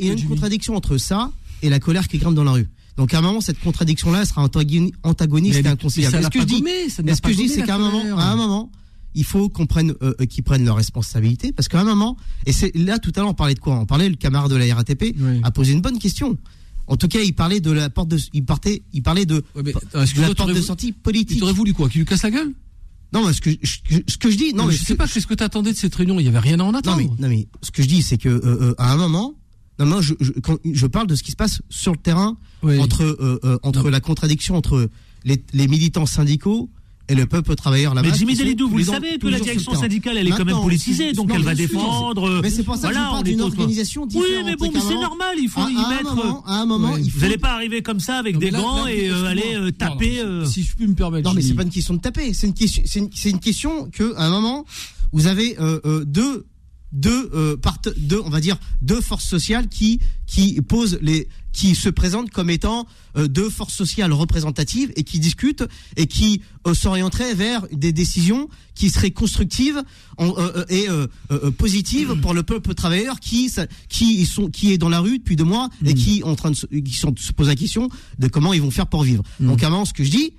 il y a une contradiction entre ça et la colère qui grimpe dans la rue. Donc à un moment cette contradiction là sera antagoni- antagoniste Mais et inconciliable. mais ce que je dis, ce que je dis, c'est qu'à un moment, à un moment, il faut qu'on prenne, euh, euh, qu'ils prennent leurs responsabilités, parce qu'à un moment, et c'est là tout à l'heure on parlait de quoi? On parlait le camarade de la RATP Oui. a posé une bonne question. En tout cas, il parlait de la porte de, il partait, il parlait de, Ouais, mais, de attends, excuse-moi, la porte de sortie politique. t'aurais voulu quoi? Qu'il lui casse la gueule? Non, mais ce que je, ce que je dis, non, Non, mais je ce sais que- pas, qu'est-ce que t'attendais de cette réunion? Il y avait rien à en non attendre. mais, non mais ce que je dis, c'est que euh, euh, à un moment, non, non, je, je, quand je parle de ce qui se passe sur le terrain Oui. entre euh, euh, entre Non. la contradiction entre les, les militants syndicaux et le peuple travailleur là-bas. Mais Jimmy Delidou, vous le savez que la direction syndicale, elle est quand même politisée, si- donc non, elle va défendre. Mais c'est pour ça que voilà, je parle on est d'une organisation Oui, différente. mais bon, et mais un c'est normal, il faut à, y à un mettre. moment, à un moment, Ouais. il Vous faut. n'allez pas arriver comme ça avec Non, des là- gants là, et euh, aller euh, taper. Non, euh, Si je puis me permettre. Non, mais c'est pas une question de taper. C'est une question. C'est une, question que, à un moment, vous avez euh, euh, deux, deux, euh, part- deux, on va dire, deux forces sociales qui qui posent les, qui se présentent comme étant euh, deux forces sociales représentatives et qui discutent et qui euh, s'orienteraient vers des décisions qui seraient constructives en- euh, euh, et euh, euh, positives pour le peuple travailleur qui ça- qui sont qui est dans la rue depuis deux mois et qui en train de se, qui sont, se pose la question de comment ils vont faire pour vivre. Donc à un moment, ce que je dis,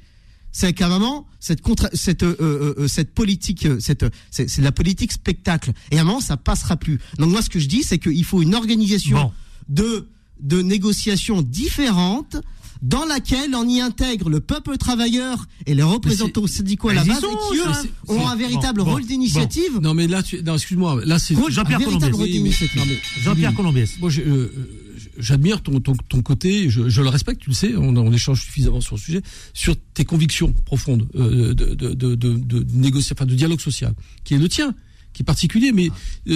c'est qu'à un moment, cette contre, cette, euh, euh, cette politique, cette, c'est, c'est la politique spectacle. Et à un moment, ça passera plus. Donc moi, ce que je dis, c'est qu'il faut une organisation Bon. de, de négociations différentes dans laquelle on y intègre le peuple travailleur et les représentants syndicaux à la base sont, et qui, eux, ont un véritable bon, rôle bon. d'initiative. Non, mais là, tu... excuse-moi. Là, c'est. Jean-Pierre mais Jean-Pierre. Moi, euh, j'admire ton, ton, ton côté, je, je le respecte, tu le sais, on, on échange suffisamment sur le sujet, sur tes convictions profondes euh, de, de, de, de, de négociation, enfin, de dialogue social, qui est le tien, qui est particulier, mais euh,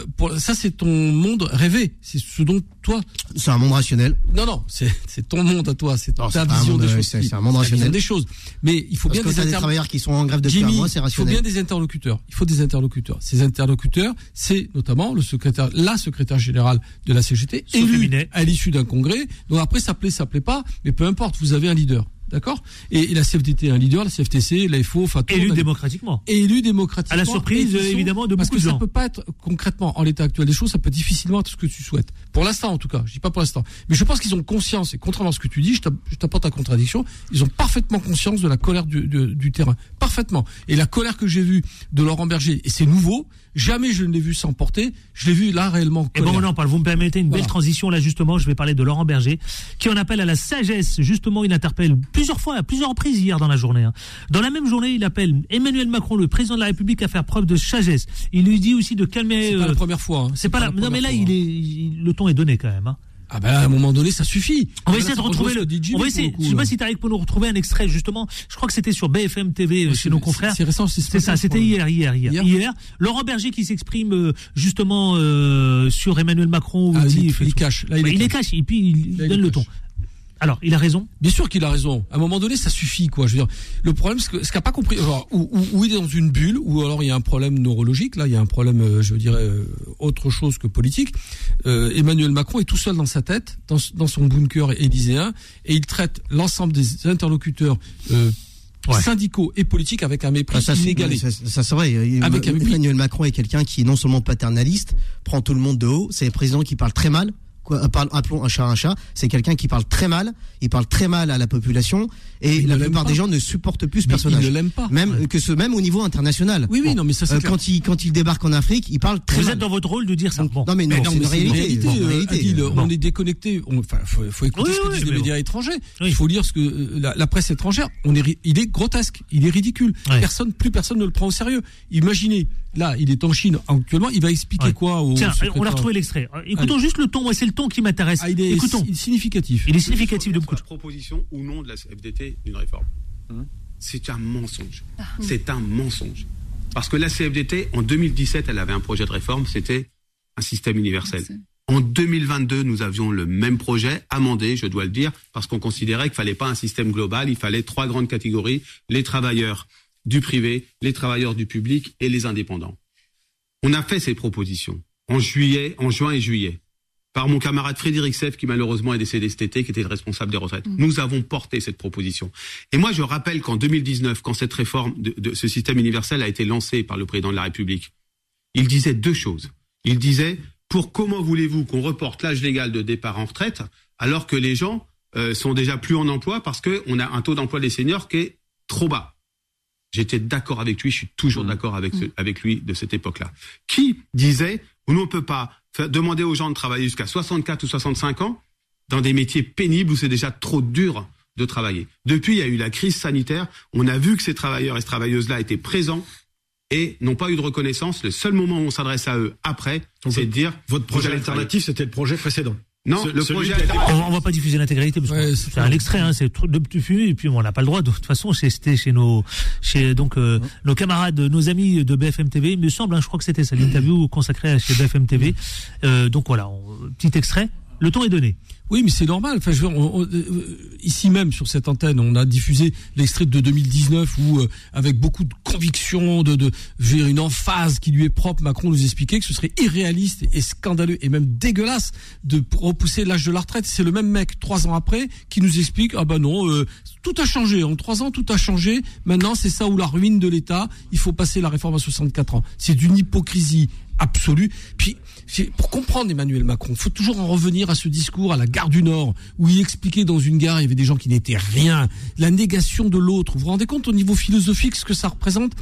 euh, pour, ça, c'est ton monde rêvé, c'est ce dont toi. C'est un monde rationnel. Non, non, c'est, c'est ton monde à toi, c'est ta c'est pas un vision monde, des choses. c'est- un monde rationnel. des choses. Mais il faut Parce bien que des t'as des inter- travailleurs qui sont en grève depuis un Jimmy, mois, c'est il faut bien des interlocuteurs. Il faut des interlocuteurs. Ces interlocuteurs, c'est notamment le secrétaire, la secrétaire générale de la CGT, élue à l'issue d'un congrès. Donc après, ça plaît, ça plaît pas, mais peu importe, vous avez un leader. D'accord et, et la CFDT a un leader, la CFTC, la FO, enfin tout Élu démocratiquement. élu démocratiquement. À la surprise, et qui sont- évidemment, de parce beaucoup que de ça gens. peut pas être concrètement en l'état actuel des choses, ça peut difficilement être ce que tu souhaites. Pour l'instant, en tout cas, je dis pas pour l'instant, mais je pense qu'ils ont conscience et contrairement à ce que tu dis, je t'app- je t'apporte ta contradiction, ils ont parfaitement conscience de la colère du, du- du terrain, parfaitement. Et la colère que j'ai vue de Laurent Berger, et c'est nouveau, Jamais je ne l'ai vu s'emporter. Je l'ai vu là réellement. Et bon, on en parle. Vous me permettez une belle transition là justement. Je vais parler de Laurent Berger, qui en appelle à la sagesse. Justement, il interpelle plusieurs fois, à plusieurs reprises hier dans la journée. Hein. Dans la même journée, il appelle Emmanuel Macron, le président de la République, à faire preuve de sagesse. Il lui dit aussi de calmer. C'est pas la première fois. hein. C'est pas, la. Non mais là, il est, il- le ton est donné quand même. Ah ben à un moment donné, ça suffit. On va essayer de retrouver le. Jimmy, On va essayer. coup, je sais pas si t'arrives pour nous retrouver un extrait justement. Je crois que c'était sur BFM TV euh, chez nos confrères. C'est récent, c'est ce C'est ça, c'était hier, hier, hier, Hier hier. Laurent Berger qui s'exprime euh, justement euh, sur Emmanuel Macron. Ah, il il- cache. Là, il Ouais, est il est cache. et puis il Là, donne le ton. Alors, il a raison. Bien sûr qu'il a raison. À un moment donné, ça suffit, quoi. Je veux dire, le problème, c'est que ce qu'a pas compris, genre, ou, ou- ou il est dans une bulle, ou alors il y a un problème neurologique. Là, il y a un problème, euh, je dirais, euh, autre chose que politique. Euh, Emmanuel Macron est tout seul dans sa tête, dans, dans son bunker élyséen, et il traite l'ensemble des interlocuteurs euh, Ouais. syndicaux et politiques avec un mépris Ah, ça, inégalé. ça, ça, c'est vrai. Avec. Emmanuel Macron est quelqu'un qui est non seulement paternaliste, prend tout le monde de haut. C'est un président qui parle très mal. Quoi, euh, parle- appelons un chat un chat. C'est quelqu'un qui parle très mal. Il parle très mal à la population. Et Il la plupart des gens ne supportent plus ce Mais personnage. il ne l'aime pas. Même que ce même au niveau international. Oui, oui, non, mais ça, c'est Euh, quand il quand il débarque en Afrique, il parle très Vous mal. êtes dans votre rôle de dire ça. Bon. Non mais non, Mais c'est une réalité. euh. Adil, Bon. on est déconnecté. On, enfin, faut, faut écouter Oui, ce que oui, disent les bon. médias étrangers. Oui. Il faut lire ce que euh, la, la presse étrangère. On est, il est grotesque, il est ridicule. Ouais. Personne, plus personne ne le prend au sérieux. Imaginez, là, il est en Chine actuellement. Il va expliquer Ouais. quoi au Tiens, on a retrouvé l'extrait. Écoutons juste le ton. Moi, c'est le ton qui m'intéresse. Ah, il est Écoutons. significatif. Il est significatif de beaucoup de proposition ou non de la CFDT d'une réforme. C'est un mensonge. C'est un mensonge. Parce que la CFDT, en 2017, elle avait un projet de réforme, c'était un système universel. En 2022, nous avions le même projet, amendé, je dois le dire, parce qu'on considérait qu'il fallait pas un système global, il fallait trois grandes catégories, les travailleurs du privé, les travailleurs du public et les indépendants. On a fait ces propositions en juillet, en juin et juillet par mon camarade Frédéric Seff, qui malheureusement est décédé cet été, qui était le responsable des retraites. Nous avons porté cette proposition. Et moi, je rappelle qu'en 2019, quand cette réforme de, de ce système universel a été lancée par le président de la République, il disait deux choses. Il disait, pour comment voulez-vous qu'on reporte l'âge légal de départ en retraite, alors que les gens euh, sont déjà plus en emploi parce qu'on a un taux d'emploi des seniors qui est trop bas. J'étais d'accord avec lui, je suis toujours d'accord avec, ce- avec lui de cette époque-là. Qui disait, nous on peut pas demander aux gens de travailler jusqu'à 64 ou 65 ans dans des métiers pénibles où c'est déjà trop dur de travailler. Depuis, il y a eu la crise sanitaire, on a vu que ces travailleurs et ces travailleuses-là étaient présents et n'ont pas eu de reconnaissance. Le seul moment où on s'adresse à eux après, c'est de dire Votre projet alternatif, c'était le projet précédent. Non, Ce- le projet On, va- on va pas diffuser l'intégralité parce que Ouais, c'est c'est un extrait, hein, c'est trop de fumer et puis on n'a pas le droit. De toute façon, c'était chez nos, chez donc euh, nos camarades, nos amis de BFM TV. Il me semble, hein, je crois que c'était ça l'interview consacrée à chez BFM TV. Euh, donc voilà, on- petit extrait. Le ton est donné. Oui, mais c'est normal. On- euh, ici même sur cette antenne, on a diffusé l'extrait de 2019 où, euh, avec beaucoup de conviction, de, de une emphase qui lui est propre, Macron nous expliquait que ce serait irréaliste et scandaleux et même dégueulasse de repousser l'âge de la retraite. C'est le même mec trois ans après qui nous explique ah ben non, euh, tout a changé. En trois ans, tout a changé. Maintenant, c'est ça ou la ruine de l'État. Il faut passer la réforme à 64 ans. C'est d'une hypocrisie absolue. Puis, pour comprendre Emmanuel Macron, faut toujours en revenir à ce discours à la gare du Nord, où il expliquait dans une gare, il y avait des gens qui n'étaient rien, la négation de l'autre. Vous vous rendez compte au niveau philosophique ce que ça représente?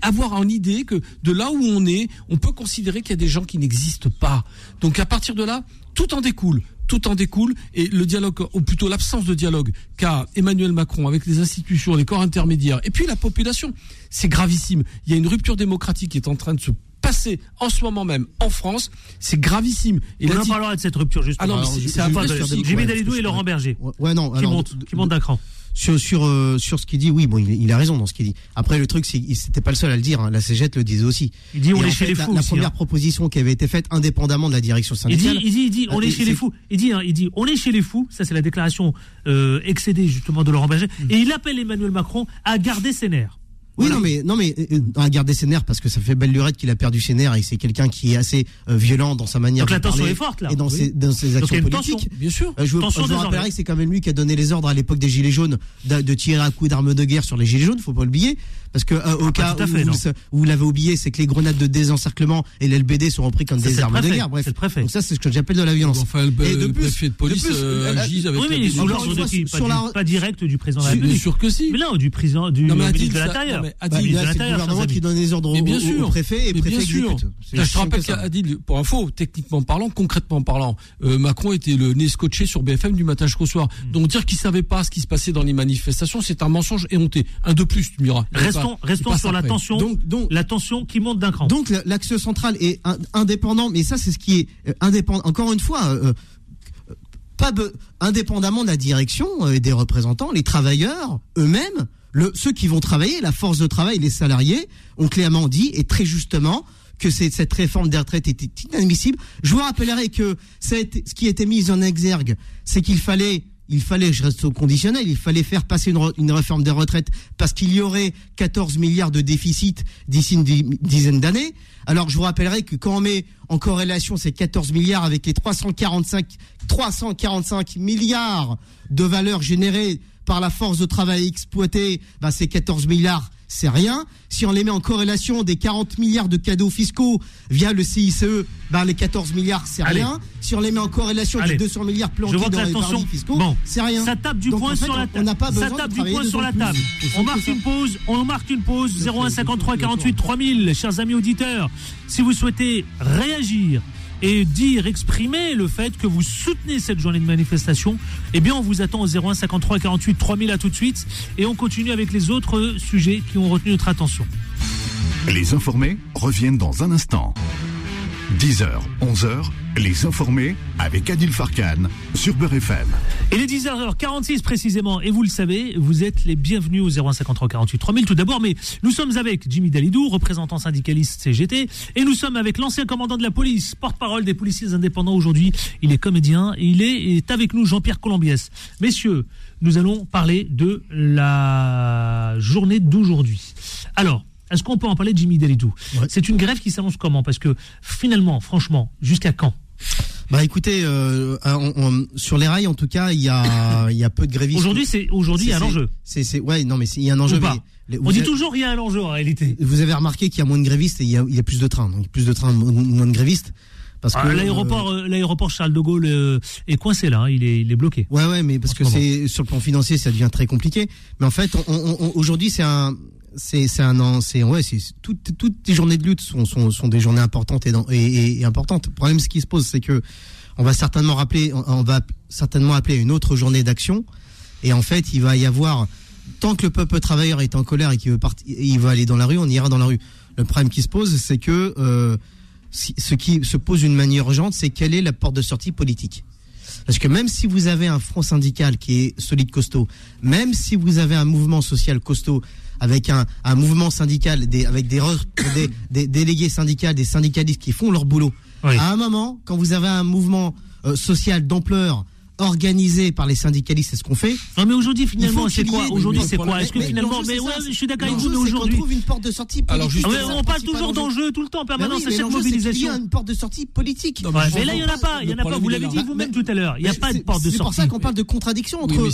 Avoir en idée que de là où on est, on peut considérer qu'il y a des gens qui n'existent pas. Donc à partir de là, tout en découle tout en découle et le dialogue, ou plutôt l'absence de dialogue qu'a Emmanuel Macron avec les institutions, les corps intermédiaires et puis la population, c'est gravissime. Il y a une rupture démocratique qui est en train de se passer en ce moment même en France, c'est gravissime. Et on en dit- parlera de cette rupture justement. Ah non, c'est- un Jimmy Dalidou et Laurent Berger. Ouais, ouais, non. Qui alors, monte, de- qui monte d'un cran. sur sur euh, sur ce qu'il dit, oui, bon, il, il a raison dans ce qu'il dit. Après, le truc, c'est qu'il c'était pas le seul à le dire. hein. La CGT le disait aussi. Il dit on est chez fait, les la, fous la aussi, première hein. proposition qui avait été faite indépendamment de la direction Il dit, syndicale. il dit, il dit, on Euh, est chez les fous. Il dit, hein, il dit, on est chez les fous. Ça, c'est la déclaration euh, excédée justement de Laurent Berger. Mm. Et il appelle Emmanuel Macron à garder ses nerfs. Oui, non, mais non, mais euh, à garder ses nerfs parce que ça fait belle lurette qu'il a perdu ses nerfs et c'est quelqu'un qui est assez euh, violent dans sa manière Donc de la tension parler est forte, là. et dans Oui. ses dans ses actions politiques. tension. bien sûr. Euh, je vous, je vous désormais. rappellerai que c'est quand même lui qui a donné les ordres à l'époque des Gilets jaunes de, de tirer à coups d'armes de guerre sur les Gilets jaunes, faut pas l'oublier. Parce que euh, au Ah, cas où, fait, vous, l'avez oublié, c'est que les grenades de désencerclement et l'LBD sont repris comme Ça, des armes de guerre. Bref, c'est le préfet. donc ça c'est ce que j'appelle de la violence. Enfin, le, Et de le plus- préfet de police de plus, euh, agit avec Oui, mais sous l'ordre pas, sur du- la- pas direct du président de la République. Bien sûr que si. Mais non, du président, du Non, mais ministre Adil, de l'Intérieur. Bah, Adil, c'est le l'Intérieur, gouvernement qui donne les ordres au, bien au- sûr. au préfet et préfet bien sûr. exécute. Je te rappelle qu'Adil, pour info, techniquement parlant, concrètement parlant, euh, Macron était le nez scotché sur BFM du matin jusqu'au soir. Hmm. Donc dire qu'il savait pas ce qui se passait dans les manifestations, c'est un mensonge éhonté. Un de plus, tu me diras. Restons, sur la tension, Donc- donc- la tension qui monte d'un cran. Donc la- l'axe central est in- indépendant, mais ça c'est ce qui est euh, indépendant. Encore une fois, euh, euh, pas indépendamment de la direction euh, et des représentants, les travailleurs eux-mêmes, le, ceux qui vont travailler, la force de travail, les salariés, ont clairement dit et très justement que cette réforme des retraites était inadmissible. Je vous rappellerai que ça a été- ce qui été mis en exergue, c'est qu'il fallait il fallait, je reste au conditionnel, il fallait faire passer une, réforme des retraites parce qu'il y aurait 14 milliards de déficit d'ici une di- dizaine d'années. Alors je vous rappellerai que quand on met en corrélation ces 14 milliards avec les 345, 345 milliards de valeur générée par la force de travail exploitée, bah ces 14 milliards, c'est rien. Si on les met en corrélation des 40 milliards de cadeaux fiscaux via le CICE, bah les 14 milliards, c'est rien. Si on les met en corrélation des 200 milliards planqués dans les paradis fiscaux, bon, c'est rien. ça tape du Donc, poing en fait, sur la table. On n'a pas ça tape de du poing sur la table. On marque une pause. On marque une pause. 01 53 48 3000. Chers amis auditeurs, si vous souhaitez réagir et dire, exprimer le fait que vous soutenez cette journée de manifestation, eh bien, on vous attend au 01 53 48 3000 à tout de suite. Et on continue avec les autres sujets qui ont retenu notre attention. Les informés reviennent dans un instant. 10h, 11h, les informés avec Adil Farkan sur Beurre FM. Il est 10h46 précisément, et vous le savez, vous êtes les bienvenus au 0153 48 3000 tout d'abord, mais nous sommes avec Jimmy Dalidou, représentant syndicaliste CGT, et nous sommes avec l'ancien commandant de la police, porte-parole des policiers indépendants aujourd'hui. Il est comédien, et il est avec nous Jean-Pierre Colombiès. Messieurs, nous allons parler de la journée d'aujourd'hui. Alors, est-ce qu'on peut en parler de Jimmy Dalidou Ouais. C'est une grève qui s'annonce comment Parce que finalement, franchement, jusqu'à quand Bah écoutez, euh, on- on- sur les rails en tout cas, il y a, il y a peu de grévistes. Aujourd'hui, c'est aujourd'hui il y a un enjeu. C'est, c'est, ouais, non mais c'est- il y a un enjeu. Les- On dit avez- toujours qu'il y a un enjeu en réalité. Vous avez remarqué qu'il y a moins de grévistes et il y a, il y a plus de trains. Donc plus de trains, mo- moins de grévistes. Parce Ah, que l'aéroport, euh, l'aéroport Charles de Gaulle euh, est coincé là, hein, il est, il est bloqué. Ouais, ouais, mais parce que ce c'est sur le plan financier, ça devient très compliqué. Mais en fait, on- on- on- aujourd'hui, c'est un, c'est, c'est un an, c'est ouais, c'est toutes, toutes les journées de lutte sont, sont, sont des journées importantes et, importantes. Le problème, ce qui se pose, c'est que on va certainement rappeler, on, on va certainement appeler une autre journée d'action. Et en fait, il va y avoir tant que le peuple travailleur est en colère et qu'il veut partir, il va aller dans la rue, on ira dans la rue. Le problème qui se pose, c'est que euh, ce qui se pose d'une manière urgente, c'est quelle est la porte de sortie politique. Parce que même si vous avez un front syndical qui est solide, costaud, même si vous avez un mouvement social costaud, avec un, un mouvement syndical, des, avec des, re- (coughs) des, des délégués syndicaux, des syndicalistes qui font leur boulot, Oui. à un moment, quand vous avez un mouvement euh, social d'ampleur organisé par les syndicalistes, c'est ce qu'on fait. Non mais aujourd'hui finalement Il c'est quoi Aujourd'hui c'est quoi Est-ce que finalement Mais ouais, je suis d'accord avec vous, mais aujourd'hui. trouve une porte de sortie politique. On le parle toujours enjeu. d'enjeux tout le temps en permanence, oui, c'est cette c'est qu'il y mobilisation. a une porte de sortie politique. Mais là il y en a pas, il y en a pas. Vous il l'avez dit vous-même tout à l'heure. Il n'y a pas de c'est- porte de C'est pour sortie. ça qu'on parle de contradiction entre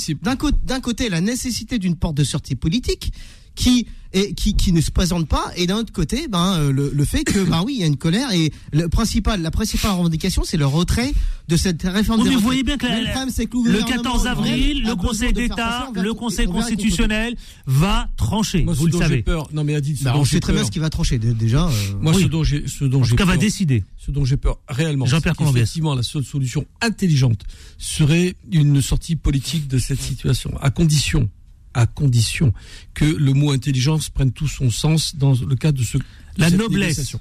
d'un côté la nécessité d'une porte de sortie politique qui et qui, qui ne se présente pas et d'un autre côté ben euh, le, le fait que ben oui il y a une colère et le principal la principale revendication c'est le retrait de cette réforme Oui, des mais vous voyez bien que la- le problème, c'est que Le gouvernement 14 avril, a le Conseil d'État, le on Conseil constitutionnel va trancher. Moi, Vous le savez. peur, non mais Adil, ce Bah, on j'ai sait très bien ce qui va trancher dé- déjà euh, Moi, Oui. ce dont j'ai, ce dont En j'ai tout cas, va décider. ce dont j'ai peur réellement, Jean-Pierre c'est Colombiès. qu'effectivement, la seule solution intelligente serait une sortie politique de cette situation, à condition, à condition que le mot intelligence prenne tout son sens dans le cadre de ce. de La cette noblesse. négociation.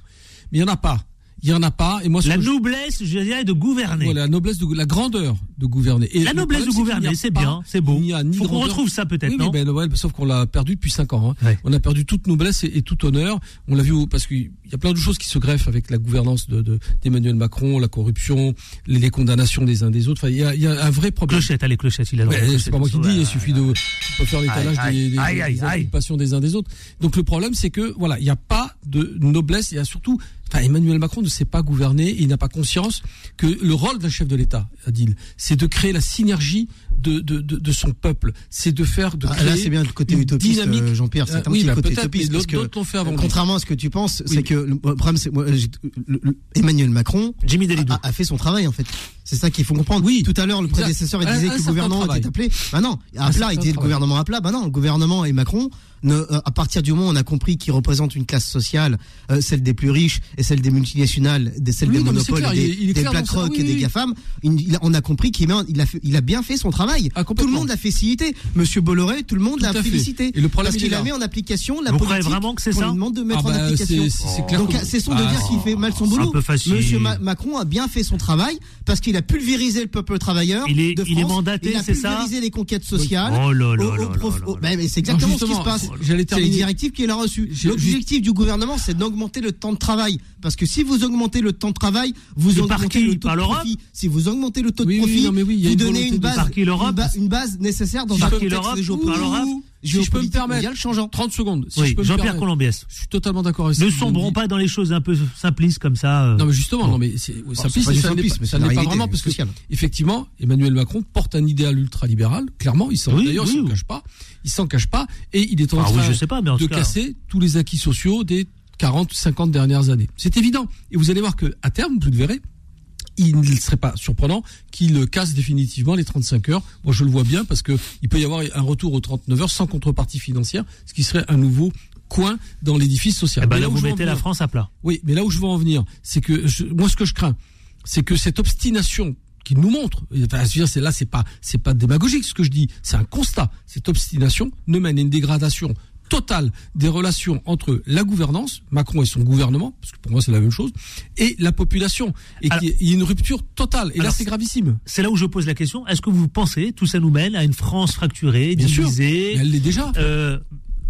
Mais il y en a pas. Il y en a pas. Et moi, La je- noblesse, je dirais, de gouverner. voilà, la noblesse de la grandeur de gouverner. Et La le noblesse de problème, qu'il gouverner, c'est bien, c'est beau. Il n'y a ni Faut qu'on retrouve ça peut-être, oui, non oui, ben, ouais, sauf qu'on l'a perdu depuis cinq ans. hein. Ouais. On a perdu toute noblesse et, et tout honneur. On l'a vu parce qu'il y a plein de choses qui se greffent avec la gouvernance de- de- d'Emmanuel Macron, la corruption, les, les condamnations des uns des autres. Enfin, il y a, il y a un vrai problème. Clochette, allez, clochette, il a c'est pas moi qui dis, il suffit de faire l'étalage des, des, des des uns des autres. Donc le problème c'est que voilà, il n'y a pas de noblesse, il y a surtout enfin Emmanuel Macron ne sait pas gouverner, il n'a pas conscience que le rôle d'un chef de l'État, Adil, c'est de créer la synergie de, de, de, de son peuple, c'est de faire de Ah, créer là, c'est bien le côté une utopiste, dynamique. euh, Jean-Pierre. C'est Euh, un oui, petit bah, côté utopiste. parce que, d'autres l'ont fait avant lui. Contrairement à ce que tu penses, Oui. c'est que le problème, c'est moi, j'ai- le- le- Emmanuel Macron Jimmy a, a fait son travail en fait. C'est ça qu'il faut comprendre. Oui. Tout à l'heure, le prédécesseur il disait un que le gouvernement était appelé. Bah non, à plat, il disait le gouvernement à plat. Bah non, le gouvernement et Macron ne- euh, à partir du moment où on a compris qu'il représente une classe sociale, euh, celle des plus riches et celle des multinationales, des, celle Oui, des c'est monopoles, clair, et il est- il des, BlackRock ça, et oui, des oui. GAFAM, il- on a compris qu'il il a, fait- il a bien fait son travail. Ah, tout le monde l'a félicité. Monsieur Bolloré, tout le monde l'a félicité. Et le problème, parce qu'il a mis en application la Vous politique vraiment que c'est ça lui demande de mettre Ah en bah, application. c'est- c'est- c'est clair Donc c'est de Ah, dire qu'il fait mal son c'est un boulot. peu facile. Monsieur Ma- Macron a bien fait son travail parce qu'il a pulvérisé le peuple travailleur. Il est- de il est France. mandaté, il a c'est ça pulvérisé les conquêtes sociales. Oh là là là là là au- là. mais c'est exactement ce qui se passe. J'allais C'est les terminer. directives qu'il a reçues. J'ai- L'objectif du gouvernement, c'est d'augmenter le temps de travail. Parce que si vous augmentez le temps de travail, vous augmentez le taux de profit. Si vous augmentez le taux de profit, vous donnez une de- base, une, nécessaire dans un contexte l'Europe géopolitique, Si je peux me permettre, changeant. 30 secondes. Si Oui, je peux me Jean-Pierre. Colombiès. Je suis totalement d'accord avec ce Ne sombrons pas dans les choses un peu simplistes comme ça. euh. Non mais justement, non mais oui, c'est simpliste, ça n'est pas, ça pas vraiment parce que sociale. effectivement, Emmanuel Macron porte un idéal ultralibéral. Clairement, il s'en Oui, d'ailleurs, il oui, s'en cache pas. Il s'en cache pas et il est en Ah train je sais pas, mais en de cas- casser tous les acquis sociaux des 40, 50 dernières années. C'est évident. Et vous allez voir que à terme, vous le verrez, il ne serait pas surprenant qu'il casse définitivement les 35 heures. Moi, je le vois bien parce que il peut y avoir un retour aux 39 heures sans contrepartie financière, ce qui serait un nouveau coin dans l'édifice social. Eh ben là, où vous mettez la France à plat. oui, mais là où je veux en venir, c'est que je- moi, ce que je crains, c'est que cette obstination qu'il nous montre, enfin, c'est là, c'est pas, c'est pas démagogique ce que je dis, c'est un constat. Cette obstination ne mène à une dégradation totale des relations entre la gouvernance, Macron et son gouvernement, parce que pour moi c'est la même chose, et la population, et qu'il y ait- il y ait une rupture totale. Et là, c'est gravissime. C'est là où je pose la question. Est-ce que vous pensez tout ça nous mène à une France fracturée, Bien divisée elle l'est déjà. euh,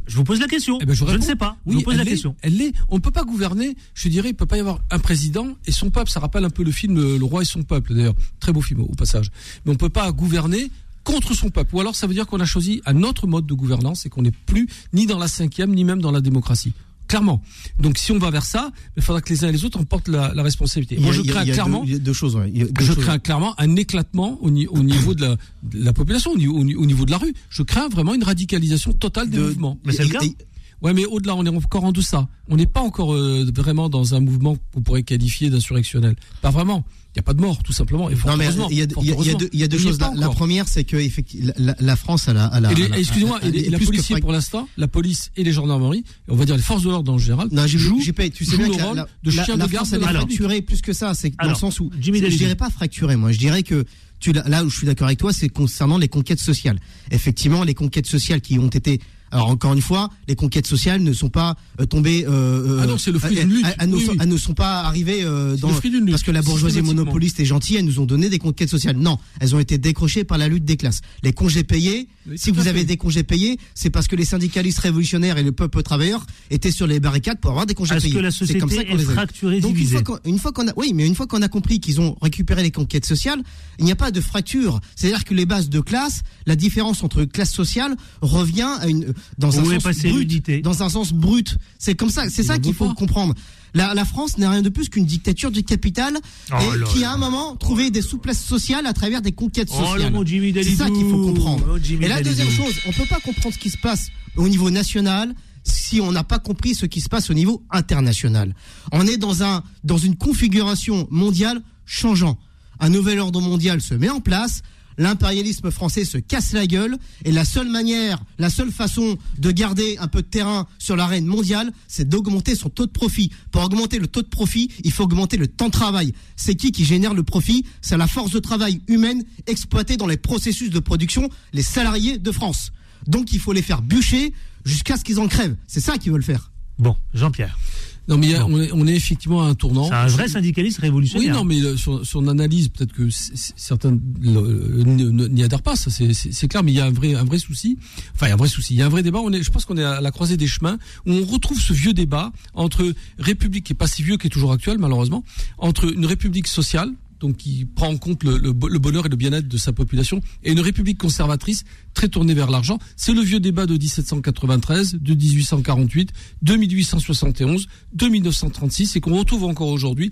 Je vous pose la question. Eh ben, je, je ne sais pas. je Oui, vous pose elle la l'est, question. Elle l'est. On ne peut pas gouverner. Je dirais, il peut pas y avoir un président et son peuple. Ça rappelle un peu le film Le, Le roi et son peuple. D'ailleurs, très beau film au passage. Mais on peut pas gouverner contre son peuple. Ou alors, ça veut dire qu'on a choisi un autre mode de gouvernance et qu'on n'est plus ni dans la cinquième ni même dans la démocratie. Clairement. Donc, si on va vers ça, il faudra que les uns et les autres en portent la, la responsabilité. A- Moi, je crains clairement. deux, choses. ouais. Deux Je choses. crains clairement un éclatement au, ni- au niveau de la, de la population, au, ni- au ni- au niveau de la rue. Je crains vraiment une radicalisation totale des De- mouvements. Mais c'est le cas. Ouais, mais au-delà, on est encore en deçà. On n'est pas encore euh, vraiment dans un mouvement qu'on pourrait qualifier d'insurrectionnel. Pas vraiment. Il n'y a pas de mort, tout simplement. Et Non mais il y a, y y deux, y a choses. La, la première, c'est que la, la France, elle a, a- Excusez-moi, la que frac- pour l'instant, la police et les gendarmeries, on va dire les forces de l'ordre en général, Non, jouent. Tu sais jouent bien le rôle la, de la- chien la de garde elle est fracturée plus que ça. C'est dans le sens où Jimmy je dirais pas fracturée. Moi, je dirais que tu là où je suis d'accord avec toi, c'est concernant les conquêtes sociales. Effectivement, les conquêtes sociales qui ont été alors encore une fois, les conquêtes sociales ne sont pas euh, tombées. euh, Ah non, c'est le fruit euh, d'une lutte. Elles, elles ne Oui, sont- oui. elles ne sont pas arrivées euh, dans le fruit d'une lutte, parce que la bourgeoisie monopoliste est gentille. Elles nous ont donné des conquêtes sociales. Non, elles ont été décrochées par la lutte des classes. Les congés payés. Oui, si vous avez des congés payés, c'est parce que les syndicalistes révolutionnaires et le peuple travailleur étaient sur les barricades pour avoir des congés payés. que la C'est comme ça société qu'on est les fracturée, Donc une divisée fois qu'on une fois qu'on a oui, mais une fois qu'on a compris qu'ils ont récupéré les conquêtes sociales, il n'y a pas de fracture. C'est-à-dire que les bases de classe, la différence entre classe sociale revient à une dans un sens brut, dans un sens brut. C'est comme ça, c'est ça qu'il faut pas. comprendre. La, la France n'est rien de plus qu'une dictature du capital Oh et qui à un moment trouvé des souplesses sociales à travers des conquêtes Oh sociales. c'est ça qu'il faut comprendre. Oh, et la deuxième chose, on peut pas comprendre ce qui se passe au niveau national si on n'a pas compris ce qui se passe au niveau international. On est dans un dans une configuration mondiale changeant. Un nouvel ordre mondial se met en place. L'impérialisme français se casse la gueule et la seule manière, la seule façon de garder un peu de terrain sur l'arène mondiale, c'est d'augmenter son taux de profit. Pour augmenter le taux de profit, il faut augmenter le temps de travail. C'est qui qui génère le profit? C'est la force de travail humaine exploitée dans les processus de production, les salariés de France. Donc il faut les faire bûcher jusqu'à ce qu'ils en crèvent. C'est ça qu'ils veulent faire. Bon, Jean-Pierre. Non, mais a- on, est, on est effectivement à un tournant. C'est un vrai syndicaliste révolutionnaire. Oui, non, mais son, son analyse, peut-être que certains n'y adhèrent pas, ça c'est clair, mais il y a un vrai, un vrai souci. Enfin, il y a un vrai souci. Il y a un vrai débat. On est, je pense qu'on est à la croisée des chemins où on retrouve ce vieux débat entre République, qui est pas si vieux, qui est toujours actuel malheureusement, entre une République sociale donc qui prend en compte le, le bo- le bonheur et le bien-être de sa population, et une république conservatrice très tournée vers l'argent. C'est le vieux débat de 1793, de 1848, de 1871, de 1936, et qu'on retrouve encore aujourd'hui.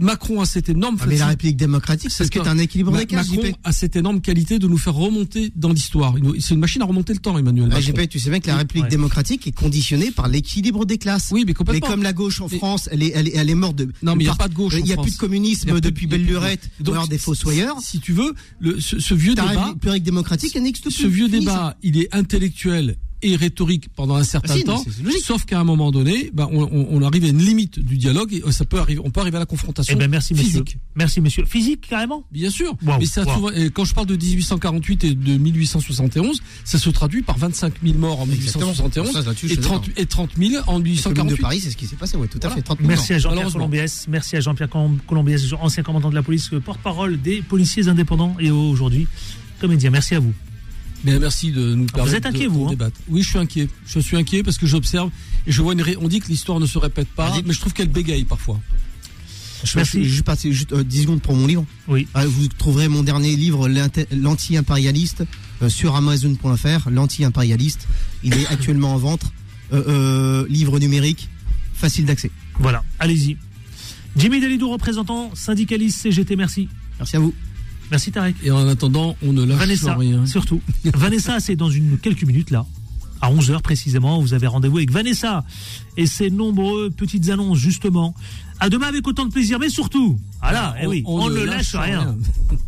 Macron a cette énorme Ah, mais la République démocratique, c'est ce qui est pas- un équilibre Ma- des classes, Macron JP. a cette énorme qualité de nous faire remonter dans l'histoire. C'est une machine à remonter le temps, Emmanuel Ah, Macron. JP, tu sais bien que la Oui, République ouais. démocratique est conditionnée par l'équilibre des classes. Oui, mais Mais complètement. comme la gauche en Mais- France, elle est, elle est, elle est morte de. Non, mais il y a pas de gauche en Il n'y a plus de communisme plus depuis belle lurette, Donc, des si- fossoyeurs. Si tu veux, le, ce, ce vieux débat, République démocratique, elle n'existe plus. ce vieux débat, il est intellectuel et rhétorique pendant un certain Ah si, temps. Sauf qu'à un moment donné, ben, on, arrive à une limite du dialogue et euh, ça peut arriver, on peut arriver à la confrontation Eh ben merci monsieur. physique. Merci monsieur. Physique carrément Bien sûr. Wow, mais ça a wow. souvent- et quand je parle de 1848 et de 1871, ça se traduit par 25 000 morts en Exactement. 1871 Ça, là-dessus, je et suis 30, et 30 000 en La commune de 1848. Paris, c'est ce qui s'est passé, ouais, tout à Voilà. fait. 30 000 Merci à Jean-Pierre. Colombiès, merci à Jean-Pierre Colom- Colombiès, ancien commandant de la police, porte-parole des policiers indépendants et aujourd'hui comédien. Merci à vous. Mais merci de nous permettre êtes inquiet, de, vous, de hein débattre. Oui, je suis inquiet. Je suis inquiet parce que j'observe et je vois une. ré- On dit que l'histoire ne se répète pas, Vas-y. mais je trouve qu'elle bégaye parfois. Je Merci. vais juste passer juste, euh, 10 secondes pour mon livre. Oui. Ah, Vous trouverez mon dernier livre, L'anti-impérialiste, euh, sur Amazon.fr, L'anti-impérialiste. Il est (laughs) actuellement en vente. Euh, euh, livre numérique, facile d'accès. Voilà, allez-y. Jimmy Delidou, représentant syndicaliste CGT, merci. Merci à vous. Merci Tarek. Et en attendant, on ne lâche Vanessa, rien. surtout. (laughs) Vanessa, c'est dans une quelques minutes là. À 11h précisément, vous avez rendez-vous avec Vanessa et ses nombreuses petites annonces justement. À demain avec autant de plaisir, mais surtout, voilà, eh oui, on, ne lâche rien.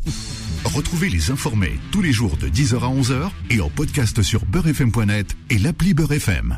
(laughs) Retrouvez les informés tous les jours de 10h à 11h et en podcast sur beurrefm.net et l'appli Beurrefm.